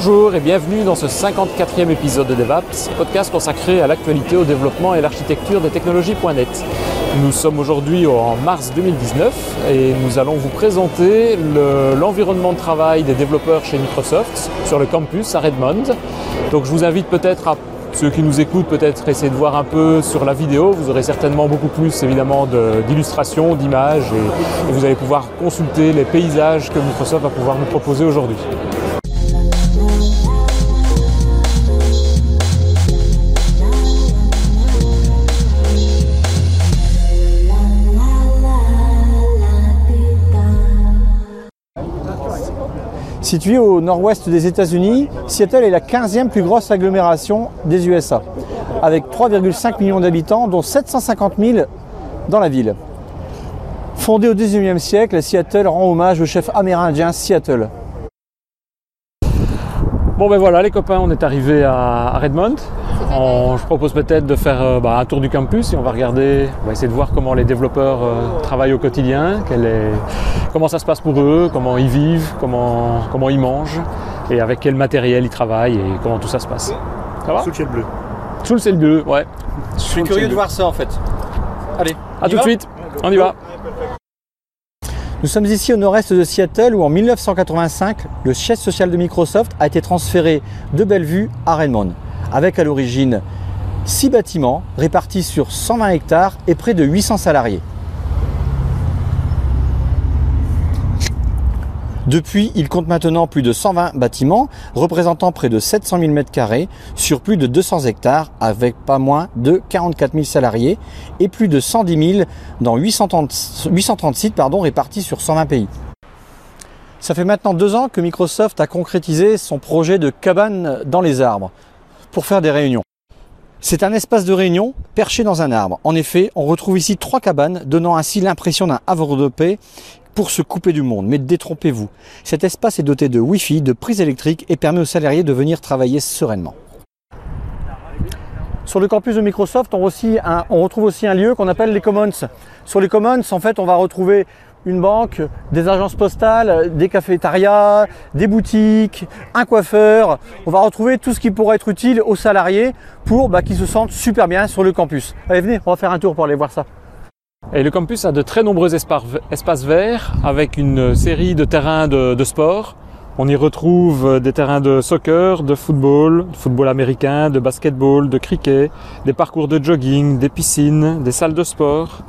Bonjour et bienvenue dans ce 54e épisode de DevApps, podcast consacré à l'actualité, au développement et l'architecture des technologies.net. Nous sommes aujourd'hui en mars 2019 et nous allons vous présenter l'environnement de travail des développeurs chez Microsoft sur le campus à Redmond. Donc je vous invite peut-être à ceux qui nous écoutent peut-être essayer de voir un peu sur la vidéo. Vous aurez certainement beaucoup plus évidemment d'illustrations, d'images et vous allez pouvoir consulter les paysages que Microsoft va pouvoir nous proposer aujourd'hui. Située au nord-ouest des États-Unis, Seattle est la 15e plus grosse agglomération des USA, avec 3,5 millions d'habitants, dont 750 000 dans la ville. Fondée au XIXe siècle, Seattle rend hommage au chef amérindien Seattle. Bon ben voilà les copains, on est arrivé à Redmond. je propose peut-être de faire euh, bah, un tour du campus et on va regarder, on va essayer de voir comment les développeurs euh, travaillent au quotidien, comment ça se passe pour eux, comment ils vivent, comment, comment ils mangent et avec quel matériel ils travaillent et comment tout ça se passe. Ça va? Sous le ciel bleu. Sous le ciel bleu, ouais. Je suis curieux de voir ça en fait. Allez. À tout de suite, on y va. Nous sommes ici au nord-est de Seattle où en 1985, le siège social de Microsoft a été transféré de Bellevue à Redmond, avec à l'origine 6 bâtiments répartis sur 120 hectares et près de 800 salariés. Depuis, il compte maintenant plus de 120 bâtiments, représentant près de 700 000 m2 sur plus de 200 hectares, avec pas moins de 44 000 salariés et plus de 110 000 dans 830, 830 sites répartis sur 120 pays. Ça fait maintenant deux ans que Microsoft a concrétisé son projet de cabane dans les arbres pour faire des réunions. C'est un espace de réunion perché dans un arbre. En effet, on retrouve ici trois cabanes, donnant ainsi l'impression d'un havre de paix pour se couper du monde. Mais détrompez-vous, cet espace est doté de Wi-Fi, de prises électriques et permet aux salariés de venir travailler sereinement. Sur le campus de Microsoft, on, retrouve aussi un lieu qu'on appelle les Commons. Sur les Commons, en fait, on va retrouver une banque, des agences postales, des cafétérias, des boutiques, un coiffeur. On va retrouver tout ce qui pourrait être utile aux salariés pour bah, qu'ils se sentent super bien sur le campus. Allez, venez, on va faire un tour pour aller voir ça. Et le campus a de très nombreux espaces verts avec une série de terrains de, sport. On y retrouve des terrains de soccer, de football, de football américain, de basketball, de cricket, des parcours de jogging, des piscines, des salles de sport.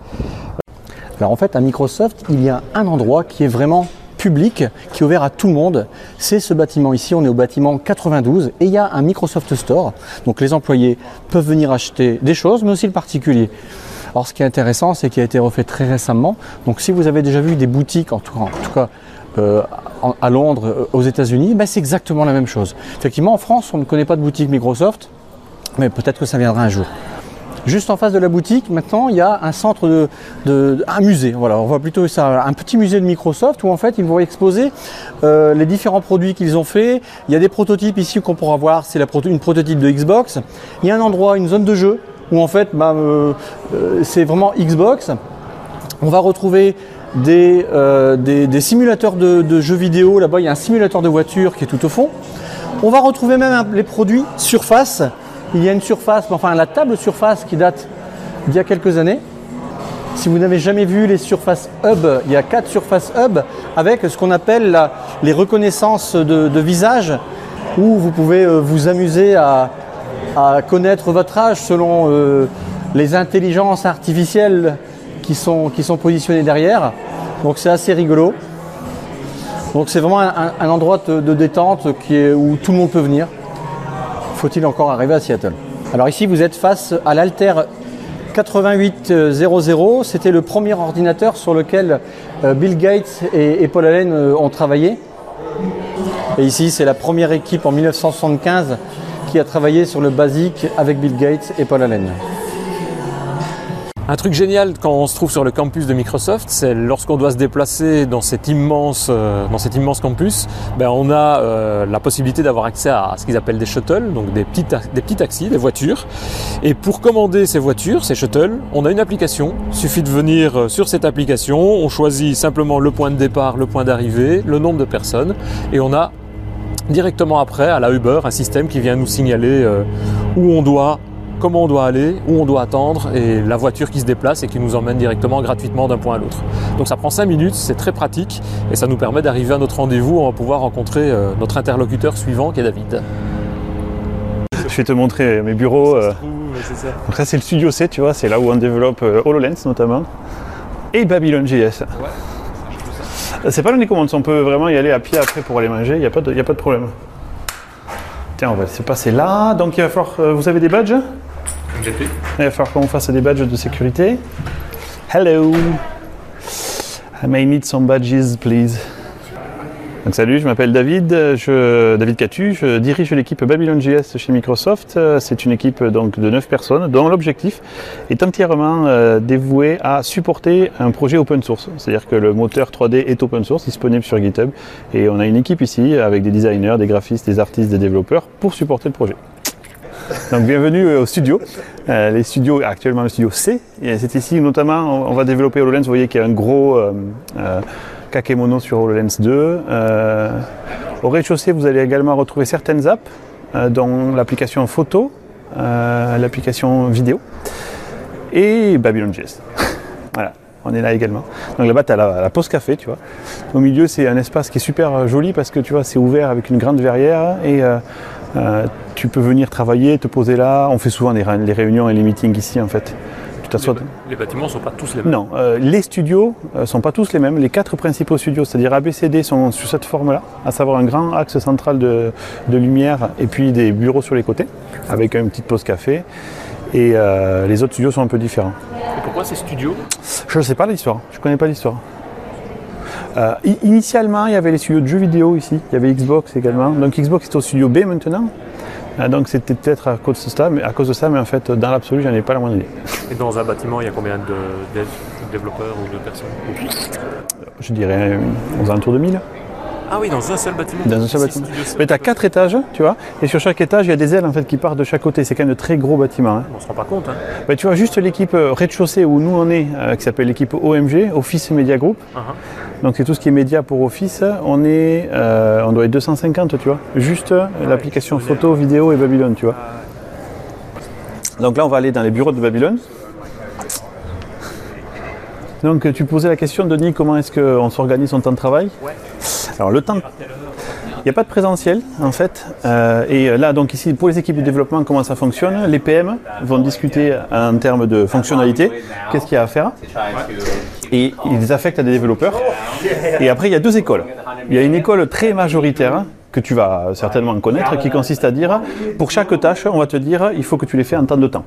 Alors en fait, à Microsoft, il y a un endroit qui est vraiment public, qui est ouvert à tout le monde. C'est ce bâtiment ici, on est au bâtiment 92 et il y a un Microsoft Store. Donc les employés peuvent venir acheter des choses, mais aussi le particulier. Alors ce qui est intéressant, c'est qu'il a été refait très récemment. Donc si vous avez déjà vu des boutiques, en tout cas, euh, à Londres, euh, aux États-Unis, ben, c'est exactement la même chose. Effectivement, en France, on ne connaît pas de boutique Microsoft, mais peut-être que ça viendra un jour. Juste en face de la boutique, maintenant, il y a un centre de, un musée. Voilà, on voit plutôt ça, un petit musée de Microsoft où en fait ils vont exposer euh, les différents produits qu'ils ont fait. Il y a des prototypes ici qu'on pourra voir. C'est une prototype de Xbox. Il y a un endroit, une zone de jeu où en fait bah, euh, euh, c'est vraiment Xbox. On va retrouver des, euh, simulateurs de, jeux vidéo. Là-bas, il y a un simulateur de voiture qui est tout au fond. On va retrouver même les produits Surface. Il y a une surface, enfin la table Surface qui date d'il y a quelques années. Si vous n'avez jamais vu les Surface Hub, il y a quatre Surface Hub avec ce qu'on appelle les reconnaissances de, visage où vous pouvez vous amuser à, à connaître votre âge selon euh, les intelligences artificielles qui sont, qui sont positionnées derrière. Donc c'est assez rigolo. Donc c'est vraiment un, endroit de, détente qui est, où tout le monde peut venir. Faut-il encore arriver à Seattle? Alors ici vous êtes face à l'Alter 8800. C'était le premier ordinateur sur lequel euh, Bill Gates et, Paul Allen euh, ont travaillé. Et ici c'est la première équipe en 1975 qui a travaillé sur le basique avec Bill Gates et Paul Allen. Un truc génial quand on se trouve sur le campus de Microsoft, c'est lorsqu'on doit se déplacer dans cet immense, euh, dans cet immense campus, ben on a euh, la possibilité d'avoir accès à ce qu'ils appellent des shuttles, donc des petits, des petits taxis, des voitures. Et pour commander ces voitures, ces shuttles, on a une application. Il suffit de venir euh, sur cette application, on choisit simplement le point de départ, le point d'arrivée, le nombre de personnes, et on a directement après à la Uber un système qui vient nous signaler euh, où on doit, comment on doit aller, où on doit attendre et la voiture qui se déplace et qui nous emmène directement gratuitement d'un point à l'autre. Donc ça prend 5 minutes, c'est très pratique et ça nous permet d'arriver à notre rendez-vous, on va pouvoir rencontrer euh, notre interlocuteur suivant qui est David. Je vais te montrer mes bureaux. euh. c'est ça. Donc ça c'est le studio C, tu vois, c'est là où on développe euh, HoloLens notamment. Et Babylon.js. Euh, C'est pas l'unique commande, on peut vraiment y aller à pied après pour aller manger, il n'y a, pas de- y a pas de problème. Tiens, on va se passer là. Donc il va falloir. euh, vous avez des badges? Il va falloir qu'on fasse des badges de sécurité. Hello I may need some badges, please. Salut, je m'appelle David, je, David Catu, je dirige l'équipe Babylon.js chez Microsoft. Euh, C'est une équipe donc de 9 personnes dont l'objectif est entièrement euh, dévoué à supporter un projet open source. C'est-à-dire que le moteur 3D est open source, disponible sur GitHub et on a une équipe ici avec des designers, des graphistes, des artistes, des développeurs pour supporter le projet. Donc bienvenue euh, au studio. Les studios, actuellement le studio C. C'est ici notamment, on va développer HoloLens. Vous voyez qu'il y a un gros kakemono sur HoloLens 2. Euh, au rez-de-chaussée, vous allez également retrouver certaines apps, euh, dont l'application photo, euh, l'application vidéo et Babylon.js. voilà, on est là également. Donc là-bas, tu as la, pause café, tu vois. Au milieu, c'est un espace qui est super joli parce que tu vois, c'est ouvert avec une grande verrière et tu peux venir travailler, te poser là. On fait souvent ré- les réunions et les meetings ici en fait. Les bâtiments ne sont pas tous les mêmes. Non, euh, les studios ne sont pas tous les mêmes. Les quatre principaux studios, c'est-à-dire ABCD, sont sur cette forme-là, à savoir un grand axe central de, de lumière et puis des bureaux sur les côtés, avec une petite pause café. Et euh, les autres studios sont un peu différents. Et pourquoi ces studios? Je ne sais pas l'histoire, je ne connais pas l'histoire. Euh, initialement, il y avait les studios de jeux vidéo ici, il y avait Xbox également. Donc Xbox est au studio B maintenant. Euh, donc c'était peut-être à cause de ça, mais à cause de ça, mais en fait, dans l'absolu, j'en ai pas la moindre idée. Et dans un bâtiment, il y a combien de devs, développeurs ou de personnes? Je dirais euh, aux alentours de 1000. Ah oui, dans un seul bâtiment Dans un seul bâtiment. Mais tu as quatre étages, tu vois, et sur chaque étage, il y a des ailes en fait qui partent de chaque côté. C'est quand même de très gros bâtiments. hein. On se rend pas compte. Hein. Bah, tu vois, juste l'équipe euh, rez-de-chaussée où nous on est, euh, qui s'appelle l'équipe OMG, Office Media Group. Uh-huh. Donc c'est tout ce qui est média pour Office. On est, euh, on doit être 250, tu vois. Juste l'application photo, vidéo et Babylone, tu vois. Donc là, on va aller dans les bureaux de Babylone. Donc tu posais la question, Denis, comment est-ce qu'on s'organise son temps de travail? Ouais. Alors le temps, il n'y a pas de présentiel en fait. Euh, et là, donc ici, pour les équipes de développement, comment ça fonctionne? Les PM vont discuter en termes de fonctionnalité, qu'est-ce qu'il y a à faire? Et ils affectent à des développeurs. Et après, il y a deux écoles. Il y a une école très majoritaire hein, que tu vas certainement connaître, qui consiste à dire, pour chaque tâche, on va te dire, il faut que tu les fais en temps de temps.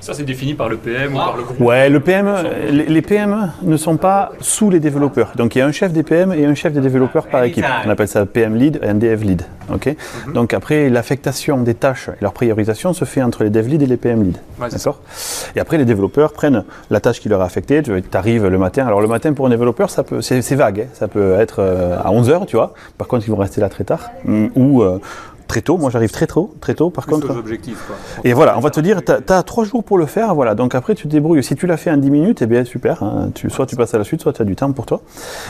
Ça, c'est défini par le PM ou par le groupe Ouais, le PM, les les PM ne sont pas sous les développeurs. Donc il y a un chef des PM et un chef des développeurs par équipe. On appelle ça PM lead et un dev lead. ok Donc après, l'affectation des tâches et leur priorisation se fait entre les dev lead et les PM lead. Ouais, D'accord Et après, les développeurs prennent la tâche qui leur est affectée. Tu arrives le matin. Alors le matin, pour un développeur, ça peut, c'est c'est vague. hein. Ça peut être euh, à 11h, tu vois. Par contre, ils vont rester là très tard. Mm, Ou euh, très tôt. Moi, j'arrive très tôt. Très tôt, par contre. objectifs. Quoi. Et voilà, on va te dire, tu as, trois jours pour le faire, voilà. Donc après, tu te débrouilles. Si tu l'as fait en 10 minutes, eh bien super. hein. Tu, soit tu passes à la suite, soit tu as du temps pour toi.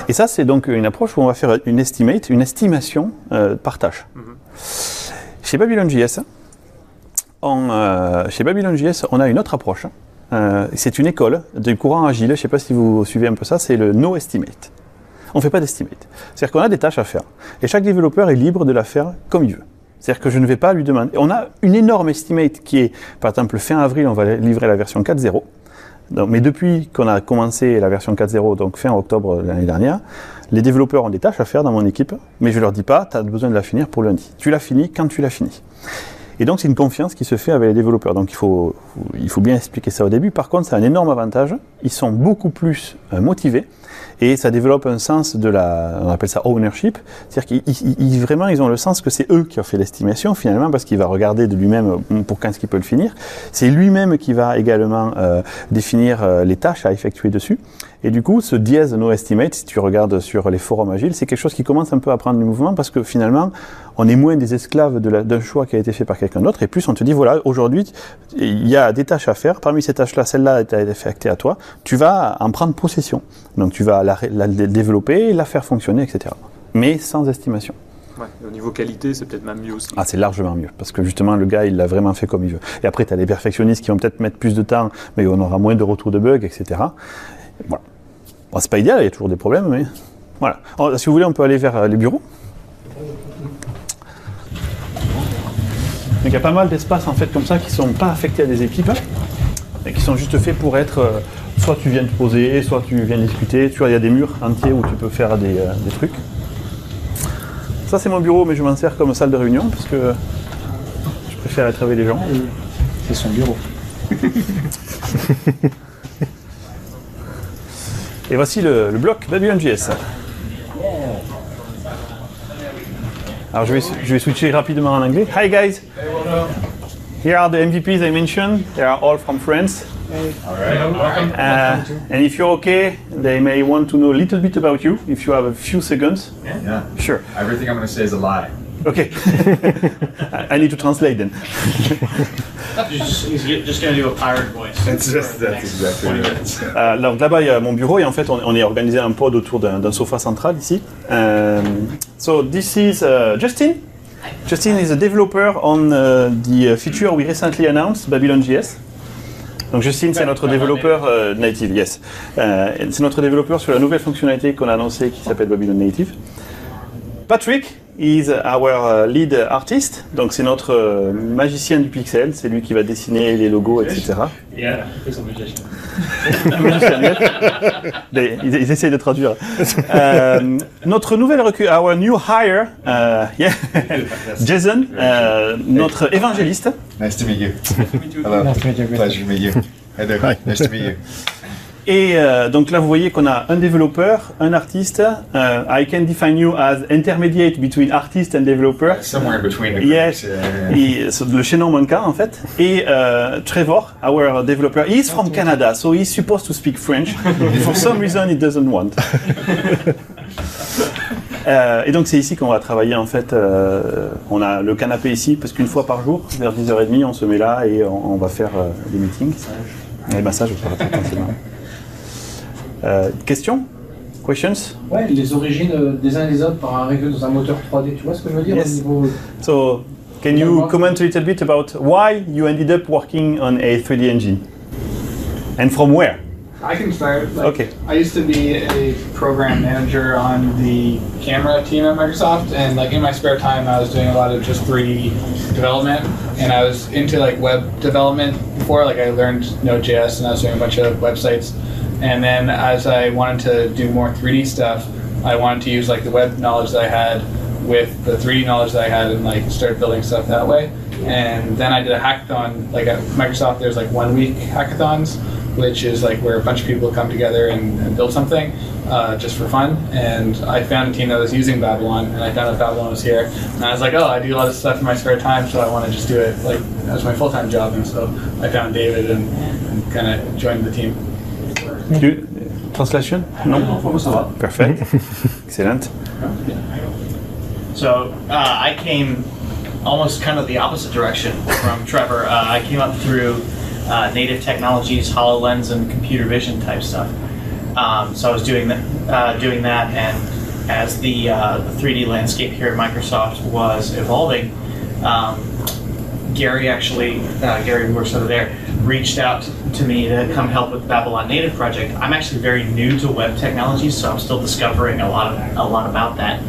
Et ça, c'est donc une approche où on va faire une estimate, une estimation euh, par tâche. Chez Babylon.js, on, euh, chez Babylon.js, on a une autre approche. Euh, c'est une école du courant agile. Je ne sais pas si vous suivez un peu ça. C'est le no estimate. On ne fait pas d'estimate. C'est-à-dire qu'on a des tâches à faire. Et chaque développeur est libre de la faire comme il veut. C'est-à-dire que je ne vais pas lui demander. On a une énorme estimate qui est, par exemple, fin avril, on va livrer la version 4.0. Donc, mais depuis qu'on a commencé la version 4.0, donc fin octobre l'année dernière, les développeurs ont des tâches à faire dans mon équipe, mais je leur dis pas, tu as besoin de la finir pour lundi. Tu l'as fini quand tu l'as fini. Et donc c'est une confiance qui se fait avec les développeurs. Donc il faut, il faut bien expliquer ça au début. Par contre, c'est un énorme avantage. Ils sont beaucoup plus euh, motivés et ça développe un sens de la, on appelle ça ownership. C'est-à-dire qu'ils ils- vraiment ils ont le sens que c'est eux qui ont fait l'estimation finalement parce qu'il va regarder de lui-même euh, pour quand est-ce qu'il peut le finir. C'est lui-même qui va également euh, définir euh, les tâches à effectuer dessus. Et du coup, ce dièse no estimate, si tu regardes sur les forums agiles, c'est quelque chose qui commence un peu à prendre du mouvement parce que finalement, on est moins des esclaves de d'un choix qui a été fait par quelqu'un d'autre. Et plus, on te dit, voilà, aujourd'hui, il y a des tâches à faire. Parmi ces tâches-là, celle-là a été affectée à toi. Tu vas en prendre possession. Donc, tu vas la, la dé- développer, la faire fonctionner, etc. Mais sans estimation. Ouais, au niveau qualité, c'est peut-être même mieux aussi. Ah, c'est largement mieux, parce que justement, le gars, il l'a vraiment fait comme il veut. Et après, tu as des perfectionnistes qui vont peut-être mettre plus de temps, mais on aura moins de retours de bugs, etc. Voilà. Bon, c'est pas idéal, il y a toujours des problèmes, mais voilà. Alors, si vous voulez, on peut aller vers euh, les bureaux. Donc, il y a pas mal d'espaces, en fait, comme ça, qui sont pas affectés à des équipes, et qui sont juste faits pour être... euh, soit tu viens te poser, soit tu viens discuter. Tu vois, il y a des murs entiers où tu peux faire des, euh, des trucs. Ça, c'est mon bureau, mais je m'en sers comme salle de réunion, parce que je préfère être avec les gens. C'est son bureau. Et voici le, le bloc Babylon.js. Alors je vais, je vais switcher rapidement en anglais. Hi guys. Here are the MVPs I mentioned. They are all from France. Uh, and if you're okay, they may want to know a little bit about you. If you have a few seconds. Yeah. Sure. Everything I'm going to say is a lie. Okay. I need to translate then. He's just, just going to do a pirate voice. That's just- that's exactly 20 it. minutes. Euh, donc là-bas, il y a mon bureau et en fait, on, on est organisé un pod autour d'un d'un sofa central ici. Um, so this is uh, Justin. Justin is a developer on uh, the feature we recently announced, Babylon.js. Donc Justin, c'est notre développeur euh, native, yes. Euh, c'est notre développeur sur la nouvelle fonctionnalité qu'on a annoncée qui s'appelle Babylon Native. Patrick is our uh, lead artist, donc c'est notre euh, magicien du pixel, c'est lui qui va dessiner les logos, etc. Yeah. Des- Ils, ils essayent de traduire. Euh, notre nouvelle recrue, our new hire, euh, yeah, Jason, euh, notre évangéliste. Nice to meet you. Hello. Pleasure to meet you. Hi there. Nice to meet you. Et euh, donc là, vous voyez qu'on a un développeur, un artiste. Euh, I can define you as intermediate between artist and developer. Somewhere between the Yes. Yeah, yeah. Et, so, le chaînon en fait. Et euh, Trevor, our developer, he's from Canada, so he's supposed to speak French. For some reason, he doesn't want. Euh, et donc c'est ici qu'on va travailler en fait. euh, on a le canapé ici parce qu'une fois par jour, vers 10h30, on se met là et on, on va faire euh, des meetings. Et ben ça, je répondre facilement. Euh, questions? Questions? Ouais, les origines euh, des uns et des autres par arriver dans un moteur 3D, tu vois ce que je veux dire Yes. au niveau... So, can you comment a little bit about why you ended up working on a 3D engine? And from where? I can start. Like, Okay. I used to be a program manager on the camera team at Microsoft, and like in my spare time, I was doing a lot of just 3D development, and I was into like web development before. Like I learned Node.js, and I was doing a bunch of websites. And then as I wanted to do more 3D stuff, I wanted to use like the web knowledge that I had with the 3D knowledge that I had, and like start building stuff that way. And then I did a hackathon. Like at Microsoft, there's like one week hackathons which is like where a bunch of people come together and, and build something uh, just for fun. And I found a team that was using Babylon, and I found that Babylon was here. And I was like, oh, I do a lot of stuff in my spare time, so I want to just do it like as my full time job. And so I found David and, and kind of joined the team. You- translation? No. Perfect. Excellent. So uh, I came almost kind of the opposite direction from Trevor. Uh, I came up through uh, native technologies, Hololens, and computer vision type stuff. Um, so I was doing that, uh, doing that, and as the, uh, the 3D landscape here at Microsoft was evolving, um, Gary actually, uh, Gary who works over there, reached out to me to come help with the Babylon Native project. I'm actually very new to web technologies, so I'm still discovering a lot of a lot about that.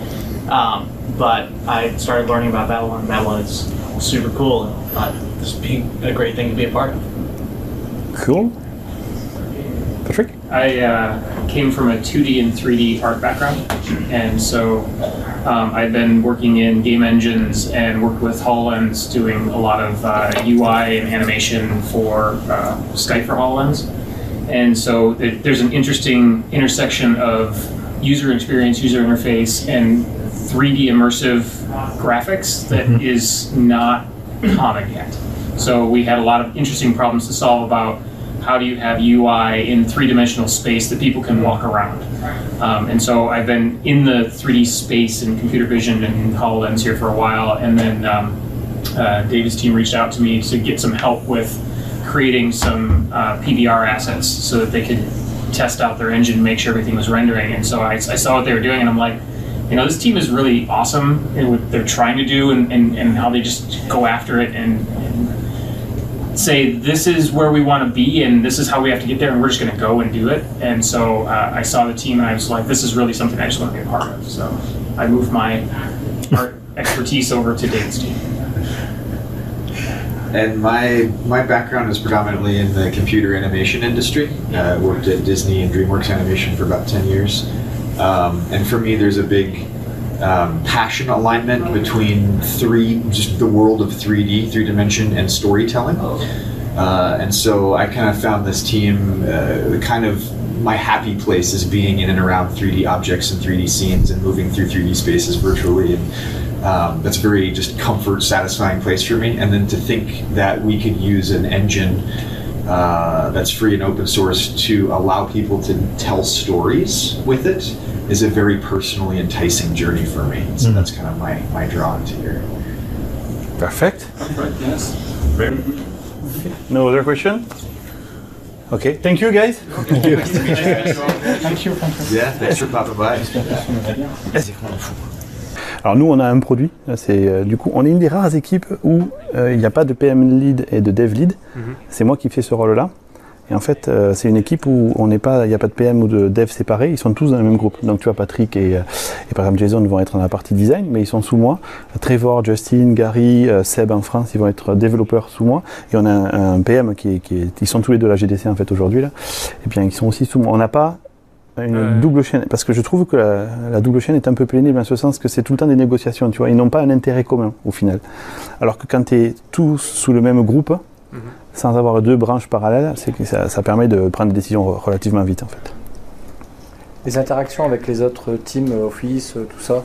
Um, but I started learning about Babylon. And Babylon is super cool, and thought this would be a great thing to be a part of. Cool. Patrick? I uh, came from a 2D and 3D art background, and so um, I've been working in game engines and worked with HoloLens doing a lot of uh, UI and animation for uh, Skype for HoloLens. And so it, there's an interesting intersection of user experience, user interface, and 3D immersive graphics that is not common yet. So we had a lot of interesting problems to solve about how do you have UI in three-dimensional space that people can walk around. Um, and so I've been in the 3D space and computer vision and HoloLens here for a while, and then um, uh, David's team reached out to me to get some help with creating some uh, PBR assets so that they could test out their engine, and make sure everything was rendering. And so I, I saw what they were doing, and I'm like, you know, this team is really awesome in what they're trying to do and, and, and how they just go after it and, and say, this is where we want to be and this is how we have to get there and we're just going to go and do it. And so uh, I saw the team and I was like, this is really something I just want to be a part of. So I moved my art expertise over to David's team. And my my background is predominantly in the computer animation industry. Uh, I worked at Disney and DreamWorks Animation for about ten years, um, and for me, there's a big um, passion alignment between three, just the world of 3D, three dimension, and storytelling. Uh, and so I kind of found this team uh, kind of my happy place is being in and around 3D objects and 3D scenes and moving through 3D spaces virtually. And um, that's a very just comfort, satisfying place for me. And then to think that we could use an engine uh, that's free and open source to allow people to tell stories with it is a very personally enticing journey for me. So that's kind of my, my draw into here. Perfect. yes. No other question? Okay, thank you guys. Thank you. Thank you. Yeah, thanks for popping by. Alors nous, on a un produit. C'est euh, du coup, on est une des rares équipes où euh, il n'y a pas de PM lead et de dev lead. C'est moi qui fais ce rôle-là. Et en fait, euh, c'est une équipe où on n'est pas, il n'y a pas de PM ou de dev séparés. Ils sont tous dans le même groupe. Donc tu vois, Patrick et, et par exemple Jason vont être dans la partie design, mais ils sont sous moi. Trevor, Justin, Gary, euh, Seb en France, ils vont être développeurs sous moi. Et on a un, un PM qui est, qui est, ils sont tous les deux à la GDC en fait aujourd'hui là. Et bien, ils sont aussi sous moi. On n'a pas une Ouais. double chaîne. Parce que je trouve que la, la double chaîne est un peu pénible en ce sens que c'est tout le temps des négociations tu vois. Ils n'ont pas un intérêt commun au final. Alors que quand tu es tous sous le même groupe sans avoir deux branches parallèles c'est que ça, ça permet de prendre des décisions re- relativement vite en fait. Les interactions avec les autres teams, euh, Office, euh, tout ça,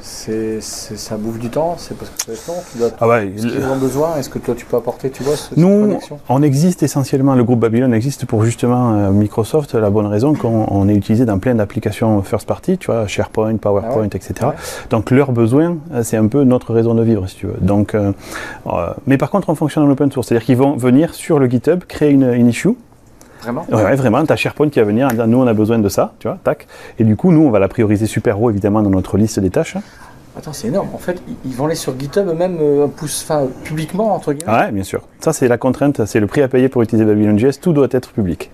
c'est, ça bouffe du temps C'est parce que ça long Tu dois ah ouais ce qu'ils ont besoin Est-ce que toi tu peux apporter, tu vois, ce, Nous, on existe essentiellement, le groupe Babylon existe pour justement euh, Microsoft, la bonne raison qu'on on est utilisé dans plein d'applications first party, tu vois, SharePoint, PowerPoint, Ah ouais. etc. Ouais. Donc leurs besoins, euh, c'est un peu notre raison de vivre, si tu veux. Donc, euh, euh, mais par contre, on fonctionne en open source, c'est-à-dire qu'ils vont venir sur le GitHub, créer une, une issue. Vraiment Ouais, ouais, vraiment, tu as SharePoint qui va venir en disant nous on a besoin de ça, tu vois, tac. Et du coup, nous on va la prioriser super haut évidemment dans notre liste des tâches. Attends, c'est énorme. En fait, ils- vont aller sur GitHub eux-mêmes, euh, publiquement, entre guillemets. Ouais, bien sûr. Ça, c'est la contrainte, c'est le prix à payer pour utiliser Babylon.js, tout doit être public.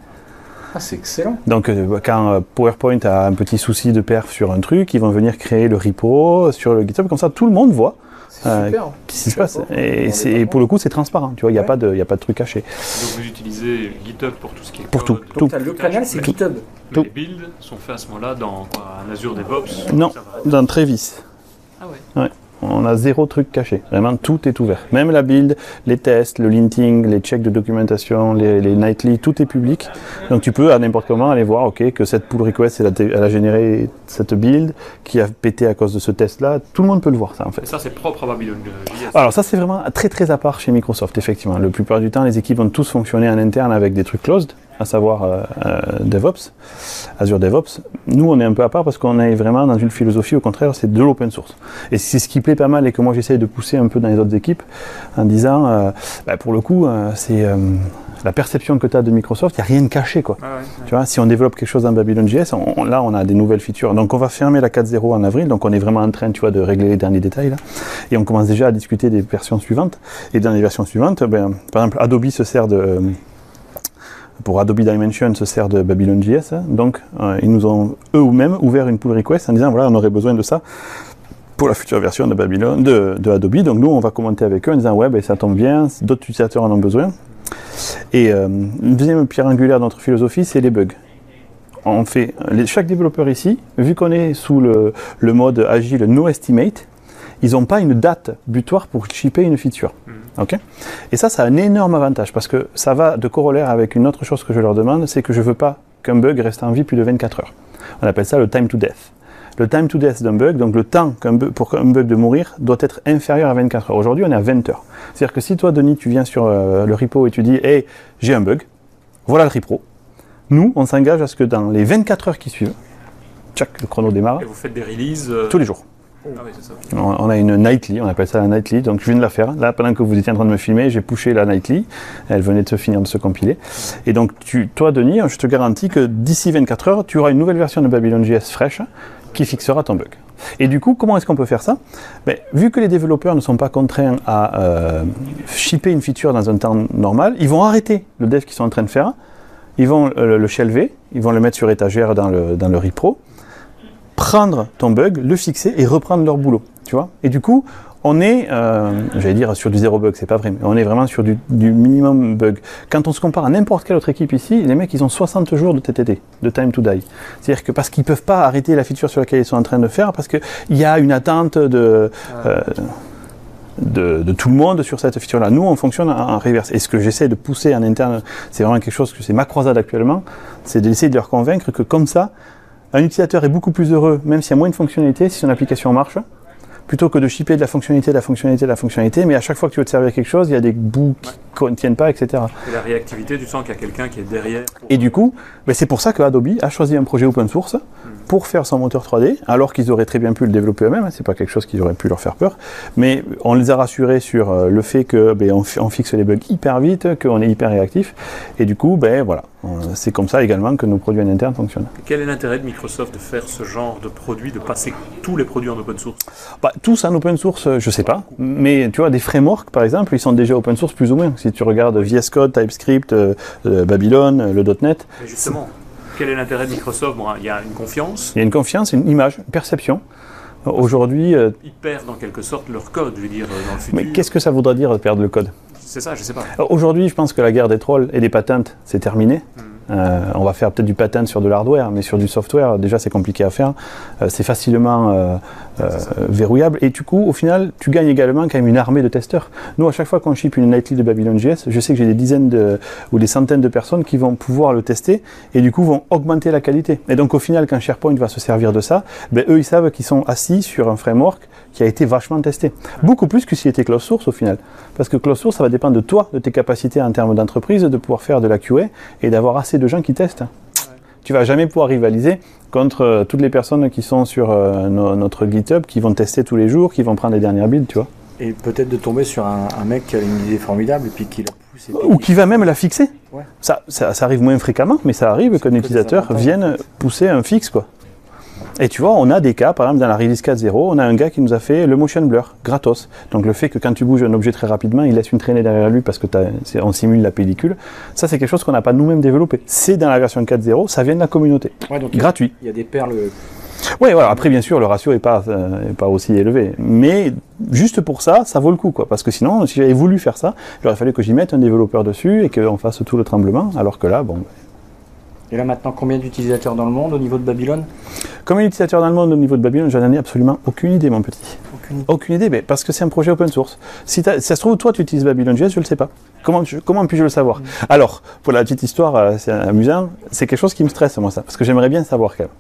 Ah, c'est excellent. Donc euh, quand euh, PowerPoint a un petit souci de perf sur un truc, ils vont venir créer le repo sur le GitHub, comme ça tout le monde voit euh, super. ce qui se passe. Et, pour le coup, c'est transparent, tu vois, il n'y a, Ouais. pas de- il y a pas de truc caché. Donc vous utilisez GitHub pour tout ce qui est Pour code. tout, Donc, t'as le canal, c'est GitHub. tout. Les builds sont faits à ce moment-là dans quoi, un Azure DevOps Non, dans Trevis. Ah ouais. On a zéro truc caché. Vraiment, tout est ouvert. Même la build, les tests, le linting, les checks de documentation, les, les nightly, tout est public. Donc tu peux à n'importe comment aller voir, ok, que cette pull request, elle a, elle a généré cette build qui a pété à cause de ce test-là. Tout le monde peut le voir, ça en fait. Et ça c'est propre à Babylon. Alors ça c'est vraiment très très à part chez Microsoft effectivement. La plupart du temps les équipes vont tous fonctionner en interne avec des trucs closed, à savoir euh, euh, DevOps, Azure DevOps. Nous on est un peu à part parce qu'on est vraiment dans une philosophie au contraire c'est de l'open source. Et c'est ce qui plaît pas mal et que moi j'essaye de pousser un peu dans les autres équipes en disant euh, bah, pour le coup euh, c'est euh, la perception que tu as de Microsoft, il n'y a rien de caché quoi. Ah ouais. Tu vois, si on développe quelque chose dans Babylon.js, on- on- là, on a des nouvelles features. Donc, on va fermer la 4.0 en avril. Donc, on est vraiment en train, tu vois, de régler les derniers détails là. Et on commence déjà à discuter des versions suivantes. Et dans les versions suivantes, ben, par exemple, Adobe se sert de euh, pour Adobe Dimension se sert de Babylon.js. hein. Donc, euh, ils nous ont eux-mêmes ouvert une pull request en disant voilà, on aurait besoin de ça pour la future version de Babylon, de, Adobe. Donc, nous, on va commenter avec eux en disant ouais, ben, ça tombe bien, d'autres utilisateurs en ont besoin. Et euh, une deuxième pierre angulaire de notre philosophie, c'est les bugs. On fait, chaque développeur ici, vu qu'on est sous le, le mode agile no estimate, ils n'ont pas une date butoir pour shipper une feature. Ok Et ça, ça a un énorme avantage parce que ça va de corollaire avec une autre chose que je leur demande, c'est que je ne veux pas qu'un bug reste en vie plus de 24 heures. On appelle ça le time to death. Le time to death d'un bug, donc le temps bug- pour qu'un bug de mourir, doit être inférieur à 24 heures. Aujourd'hui, on est à 20 heures. C'est-à-dire que si toi, Denis, tu viens sur euh, le repo et tu dis Hey, j'ai un bug, voilà le repo. Nous, on s'engage à ce que dans les 24 heures qui suivent, tchac, le chrono démarre, Et vous faites des releases euh, tous les jours. Ah. On a une nightly, on appelle ça la nightly. Donc je viens de la faire. Là, pendant que vous étiez en train de me filmer, j'ai pushé la nightly. Elle venait de se finir de se compiler. Et donc tu, toi, Denis, je te garantis que d'ici 24 heures, tu auras une nouvelle version de Babylon.js fraîche qui fixera ton bug. Et du coup, comment est-ce qu'on peut faire ça? Ben, Vu que les développeurs ne sont pas contraints à euh, shipper une feature dans un temps normal, ils vont arrêter le dev qu'ils sont en train de faire, ils vont euh, le shelver, ils vont le mettre sur étagère dans le, dans le repro, prendre ton bug, le fixer et reprendre leur boulot. Tu vois Et du coup, on est, euh, j'allais dire sur du zéro bug, c'est pas vrai, mais on est vraiment sur du, du minimum bug. Quand on se compare à n'importe quelle autre équipe ici, les mecs ils ont 60 jours de TTD, de time to die. C'est-à-dire que parce qu'ils peuvent pas arrêter la feature sur laquelle ils sont en train de faire, parce qu'il y a une attente de, euh, de, de tout le monde sur cette feature-là. Nous, on fonctionne en, en reverse. Et ce que j'essaie de pousser en interne, c'est vraiment quelque chose que c'est ma croisade actuellement, c'est d'essayer de leur convaincre que comme ça, un utilisateur est beaucoup plus heureux, même s'il y a moins de fonctionnalités, si son application marche, plutôt que de shipper de la fonctionnalité, de la fonctionnalité, de la fonctionnalité, mais à chaque fois que tu veux te servir quelque chose, il y a des bouts qui ne tiennent pas, etc. Et la réactivité, tu sens qu'il y a quelqu'un qui est derrière. Et du coup, ben c'est pour ça que Adobe a choisi un projet open source pour faire son moteur 3D, alors qu'ils auraient très bien pu le développer eux-mêmes, hein, c'est pas quelque chose qui aurait pu leur faire peur, mais on les a rassurés sur euh, le fait que ben, on, fi- on fixe les bugs hyper vite, qu'on est hyper réactif, et du coup, ben voilà, Euh, c'est comme ça également que nos produits en interne fonctionnent. Quel est l'intérêt de Microsoft de faire ce genre de produit, de passer tous les produits en open source? Bah, tous en open source, euh, je sais pas. Mais tu vois, des frameworks, par exemple, ils sont déjà open source plus ou moins. Si tu regardes VS Code, TypeScript, euh, Babylon, le .NET, Mais justement, quel est l'intérêt de Microsoft Bon, Il y a une confiance. il y a une confiance, une image, une perception. Aujourd'hui, euh, Ils perdent en quelque sorte leur code, je veux dire, dans le futur. mais qu'est-ce que ça voudrait dire de perdre le code? C'est ça, je sais pas. Alors, Aujourd'hui, je pense que la guerre des trolls et des patentes, c'est terminé. Euh, on va faire peut-être du patent sur de l'hardware, mais sur du software, déjà c'est compliqué à faire. Euh, c'est facilement euh, euh, verrouillable. Et du coup, au final, tu gagnes également quand même une armée de testeurs. Nous, à chaque fois qu'on ship une nightly de Babylon.js, je sais que j'ai des dizaines ou des centaines de personnes qui vont pouvoir le tester et du coup vont augmenter la qualité. Et donc au final, quand SharePoint va se servir de ça, ben, eux, ils savent qu'ils sont assis sur un framework qui a été vachement testé. Beaucoup plus que s'il était closed source au final. Parce que closed source, ça va dépendre de toi, de tes capacités en termes d'entreprise, de pouvoir faire de la QA et d'avoir assez de gens qui testent. Tu vas jamais pouvoir rivaliser contre euh, toutes les personnes qui sont sur euh, no- notre GitHub, qui vont tester tous les jours, qui vont prendre les dernières builds, tu vois. Et peut-être de tomber sur un, un mec qui a une idée formidable et puis qui la pousse. Puis Ou qui va même la fixer. Ouais. Ça, ça, ça arrive moins fréquemment, mais ça arrive qu'un utilisateur vienne pousser un fixe, quoi. Et tu vois, on a des cas, par exemple dans la release 4.0, on a un gars qui nous a fait le motion blur, gratos. Donc le fait que quand tu bouges un objet très rapidement, il laisse une traînée derrière lui parce que on simule la pellicule. Ça, c'est quelque chose qu'on n'a pas nous-mêmes développé. C'est dans la version 4.0, ça vient de la communauté. Ouais, donc il y a- Gratuit. il y a des perles. Oui, voilà. Après, bien sûr, le ratio n'est pas, euh, est pas aussi élevé. Mais juste pour ça, ça vaut le coup, quoi. Parce que sinon, si j'avais voulu faire ça, il aurait fallu que j'y mette un développeur dessus et qu'on fasse tout le tremblement. Alors que là, bon. Et là maintenant, combien d'utilisateurs dans le monde au niveau de Babylone Comme utilisateur dans le monde au niveau de Babylon, j'en ai absolument aucune idée, mon petit. Aucune idée. Aucune idée, mais parce que c'est un projet open source. Si, ça se trouve, toi, tu utilises Babylon.js, je ne le sais pas. Comment, puis-je le savoir Alors, pour la petite histoire, euh, c'est amusant, c'est quelque chose qui me stresse, moi, ça, parce que j'aimerais bien savoir quand même.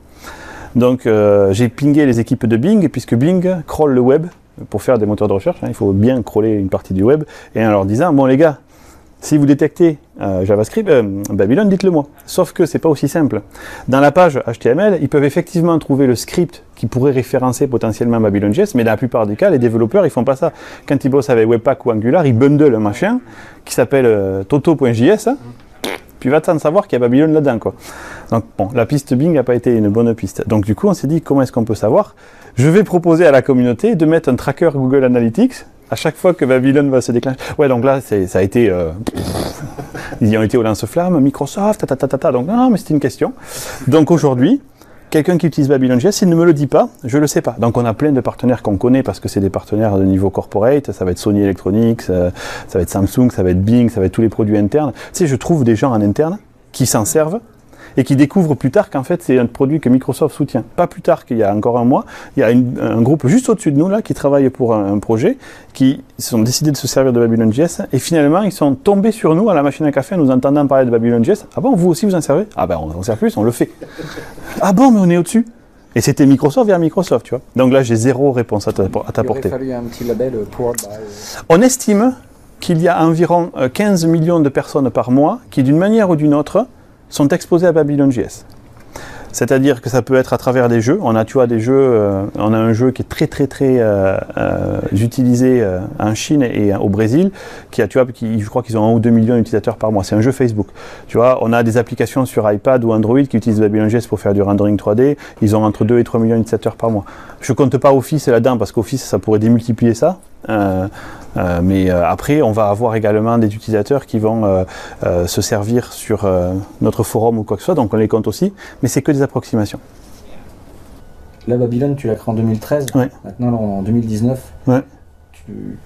Donc, euh, j'ai pingé les équipes de Bing, puisque Bing crawl le web pour faire des moteurs de recherche. hein, il faut bien crawler une partie du web, et en leur disant, bon les gars, si vous détectez euh, JavaScript, euh, Babylon, dites-le moi. Sauf que c'est pas aussi simple. Dans la page HTML, ils peuvent effectivement trouver le script qui pourrait référencer potentiellement Babylon.js, mais dans la plupart des cas, les développeurs, ils font pas ça. Quand ils bossent avec Webpack ou Angular, ils bundlent un machin qui s'appelle euh, toto.js, puis va t'en savoir qu'il y a Babylon là-dedans. Donc bon, la piste Bing n'a pas été une bonne piste. Donc du coup, on s'est dit, comment est-ce qu'on peut savoir? Je vais proposer à la communauté de mettre un tracker Google Analytics à chaque fois que Babylon va se déclencher. Ouais, donc là, ça a été... euh, ils y ont été au lance-flamme, Microsoft, ta, ta, ta, ta, ta. Donc non, non, mais c'était une question. Donc aujourd'hui, quelqu'un qui utilise Babylon.js, s'il ne me le dit pas, je ne le sais pas. Donc on a plein de partenaires qu'on connaît parce que c'est des partenaires de niveau corporate, ça va être Sony Electronics, euh, ça va être Samsung, ça va être Bing, ça va être tous les produits internes. Tu sais, je trouve des gens en interne qui s'en servent et qui découvrent plus tard qu'en fait c'est un produit que Microsoft soutient. Pas plus tard qu'il y a encore un mois, il y a une- un groupe juste au-dessus de nous là qui travaille pour un, un projet, qui sont décidés de se servir de Babylon.js et finalement ils sont tombés sur nous à la machine à café en nous entendant parler de Babylon.js. Ah bon, vous aussi vous en servez? Ah ben on en sert plus, on le fait. Ah bon, mais on est au-dessus. Et c'était Microsoft vers Microsoft, tu vois. Donc là j'ai zéro réponse à t'a- à Il aurait t'apporter. fallu un petit label euh, by. euh, On estime qu'il y a environ euh, 15 millions de personnes par mois qui, d'une manière ou d'une autre, sont exposées à Babylon.js. C'est-à-dire que ça peut être à travers des jeux. On a, tu vois, des jeux. euh, on a un jeu qui est très, très, très euh, euh, utilisé en Chine et au Brésil, qui a, tu vois, qui, je crois qu'ils ont un ou deux millions d'utilisateurs par mois. C'est un jeu Facebook. Tu vois, on a des applications sur iPad ou Android qui utilisent Babylon.js pour faire du rendering 3D. Ils ont entre 2 et 3 millions d'utilisateurs par mois. Je compte pas Office là-dedans parce qu'Office, ça pourrait démultiplier ça. Euh, mais euh, après, on va avoir également des utilisateurs qui vont euh, se servir sur notre forum ou quoi que ce soit, donc on les compte aussi, mais c'est que des approximations. La Babylone, tu l'as créé en 2013. Ouais. Maintenant, là, on est en 2019. Ouais. Tu-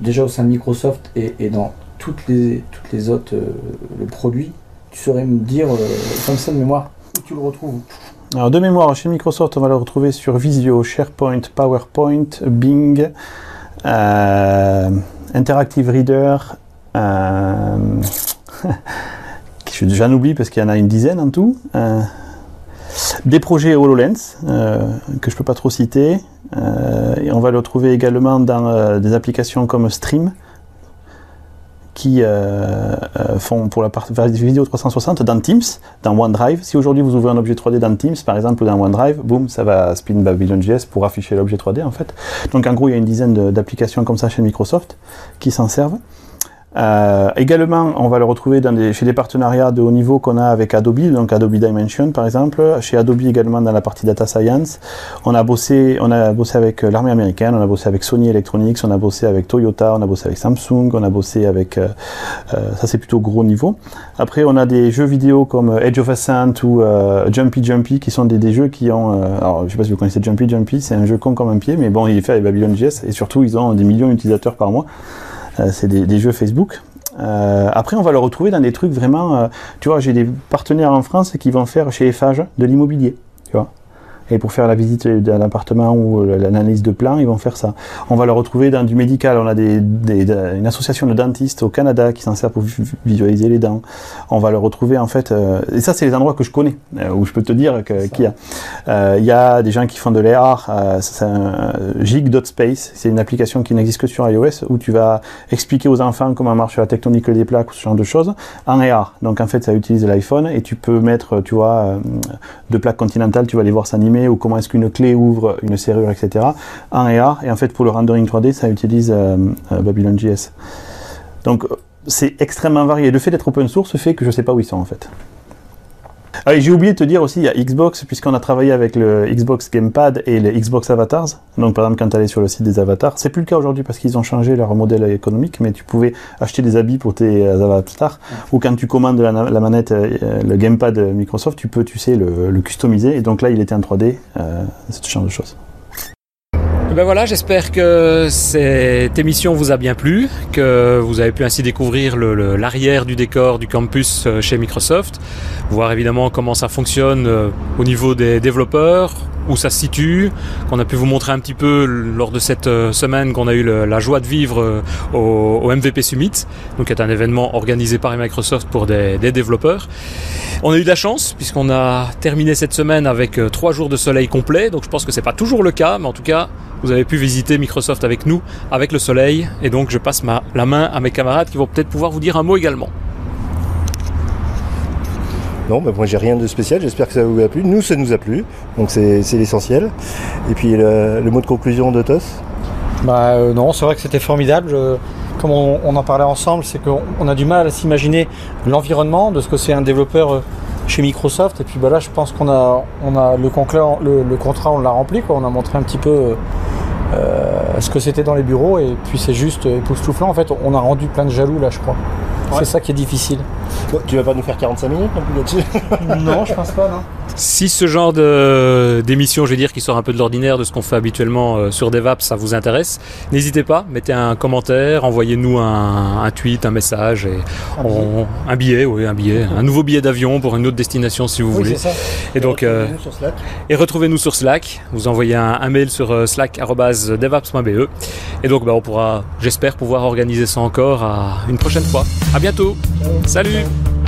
Déjà au sein de Microsoft et, et dans toutes les, toutes les autres euh, le produit, tu saurais me dire, comme ça de mémoire, où tu le retrouves? Alors de mémoire, chez Microsoft, on va le retrouver sur Visio, SharePoint, PowerPoint, Bing, Interactive Reader. euh, je- J'en oublie parce qu'il y en a une dizaine en tout. euh, des projets HoloLens euh, que je peux pas trop citer. euh, et on va le retrouver également dans euh, des applications comme Stream qui euh, euh, font pour la partie vidéo 360 dans Teams, dans OneDrive. Si aujourd'hui vous ouvrez un objet 3D dans Teams, par exemple, ou dans OneDrive, boum, ça va spin Babylon.js pour afficher l'objet 3D en fait. Donc en gros, il y a une dizaine d'applications comme ça chez Microsoft qui s'en servent. Euh, également, on va le retrouver dans des- chez des partenariats de haut niveau qu'on a avec Adobe, donc Adobe Dimension par exemple, chez Adobe également dans la partie data science. On a bossé, on a bossé avec euh, l'armée américaine, on a bossé avec Sony Electronics, on a bossé avec Toyota, on a bossé avec Samsung, on a bossé avec, euh, euh, ça c'est plutôt gros niveau. Après, on a des jeux vidéo comme euh, Edge of Ascent ou Jumpy Jumpy qui sont des, des jeux qui ont, alors je sais pas si vous connaissez Jumpy Jumpy, c'est un jeu con comme un pied, mais bon, il est fait avec Babylon.js et surtout ils ont des millions d'utilisateurs par mois. Euh, c'est des, jeux Facebook. Euh, après, on va le retrouver dans des trucs vraiment. euh, tu vois, j'ai des partenaires en France qui vont faire chez Eiffage de l'immobilier. Tu vois. Et pour faire la visite d'un appartement ou euh, l'analyse de plan, ils vont faire ça. On va le retrouver dans du médical. On a des, des- de- une association de dentistes au Canada qui s'en sert pour vi- visualiser les dents. On va le retrouver en fait. euh, et ça, c'est les endroits que je connais, euh, où je peux te dire qu'il y a. Euh, Il y a des gens qui font de l'AR. C'est un Jig.space. C'est une application qui n'existe que sur iOS où tu vas expliquer aux enfants comment marche la tectonique des plaques ou ce genre de choses en AR. Donc en fait, ça utilise l'iPhone et tu peux mettre, tu vois, deux plaques continentales, tu vas les voir s'animer ou comment est-ce qu'une clé ouvre une serrure, etc. en AR. Et en fait, pour le rendering 3D, ça utilise euh, euh, Babylon.js. Donc euh, c'est extrêmement varié. Le fait d'être open source fait que je sais pas où ils sont en fait. Ah, et j'ai oublié de te dire aussi, il y a Xbox, puisqu'on a travaillé avec le Xbox Gamepad et les Xbox Avatars. Donc, par exemple, quand tu allais sur le site des avatars, c'est plus le cas aujourd'hui parce qu'ils ont changé leur modèle économique, mais tu pouvais acheter des habits pour tes euh, avatars. Ou quand tu commandes la, la manette, euh, le Gamepad Microsoft, tu peux, tu sais, le, le customiser. Et donc là, il était en 3D, euh, ce genre de choses. Ben voilà, j'espère que cette émission vous a bien plu, que vous avez pu ainsi découvrir l'arrière du décor du campus euh, chez Microsoft, voir évidemment comment ça fonctionne euh, au niveau des développeurs, où ça se situe, qu'on a pu vous montrer un petit peu lors de cette euh, semaine qu'on a eu la joie de vivre euh, au, MVP Summit, donc qui est un événement organisé par Microsoft pour des, développeurs. On a eu de la chance puisqu'on a terminé cette semaine avec euh, trois jours de soleil complet, donc je pense que c'est pas toujours le cas, mais en tout cas vous avez pu visiter Microsoft avec nous, avec le soleil, et donc je passe la main à mes camarades qui vont peut-être pouvoir vous dire un mot également. Non, bah, moi j'ai rien de spécial, j'espère que ça vous a plu. Nous, ça nous a plu, donc c'est l'essentiel. Et puis le, le mot de conclusion de Tos? Bah euh, non, c'est vrai que c'était formidable. Je- comme on, on en parlait ensemble, c'est qu'on on a du mal à s'imaginer l'environnement de ce que c'est un développeur euh, chez Microsoft. Et puis bah là, je pense qu'on a, on a le, concla- le, le contrat, on l'a rempli. Quoi. On a montré un petit peu euh, ce que c'était dans les bureaux. Et puis c'est juste époustouflant. En fait, on a rendu plein de jaloux là, je crois. C'est ça qui est difficile. Bon, Tu vas pas nous faire 45 minutes non plus là-dessus non, je pense pas, non. Si ce genre de- d'émission, je vais dire, qui sort un peu de l'ordinaire de ce qu'on fait habituellement euh, sur DevApp, ça vous intéresse, n'hésitez pas, mettez un commentaire, envoyez-nous un, un tweet, un message, et on- un billet, oui, un billet, un nouveau billet d'avion pour une autre destination si vous Oui, voulez. c'est ça. Et donc, euh, retrouvez-nous sur Slack. et retrouvez-nous sur Slack. Vous envoyez un, un mail sur euh, slack@devaps.be. Et donc, bah, on pourra, j'espère, pouvoir organiser ça encore à une prochaine fois. À bientôt. Salut. you.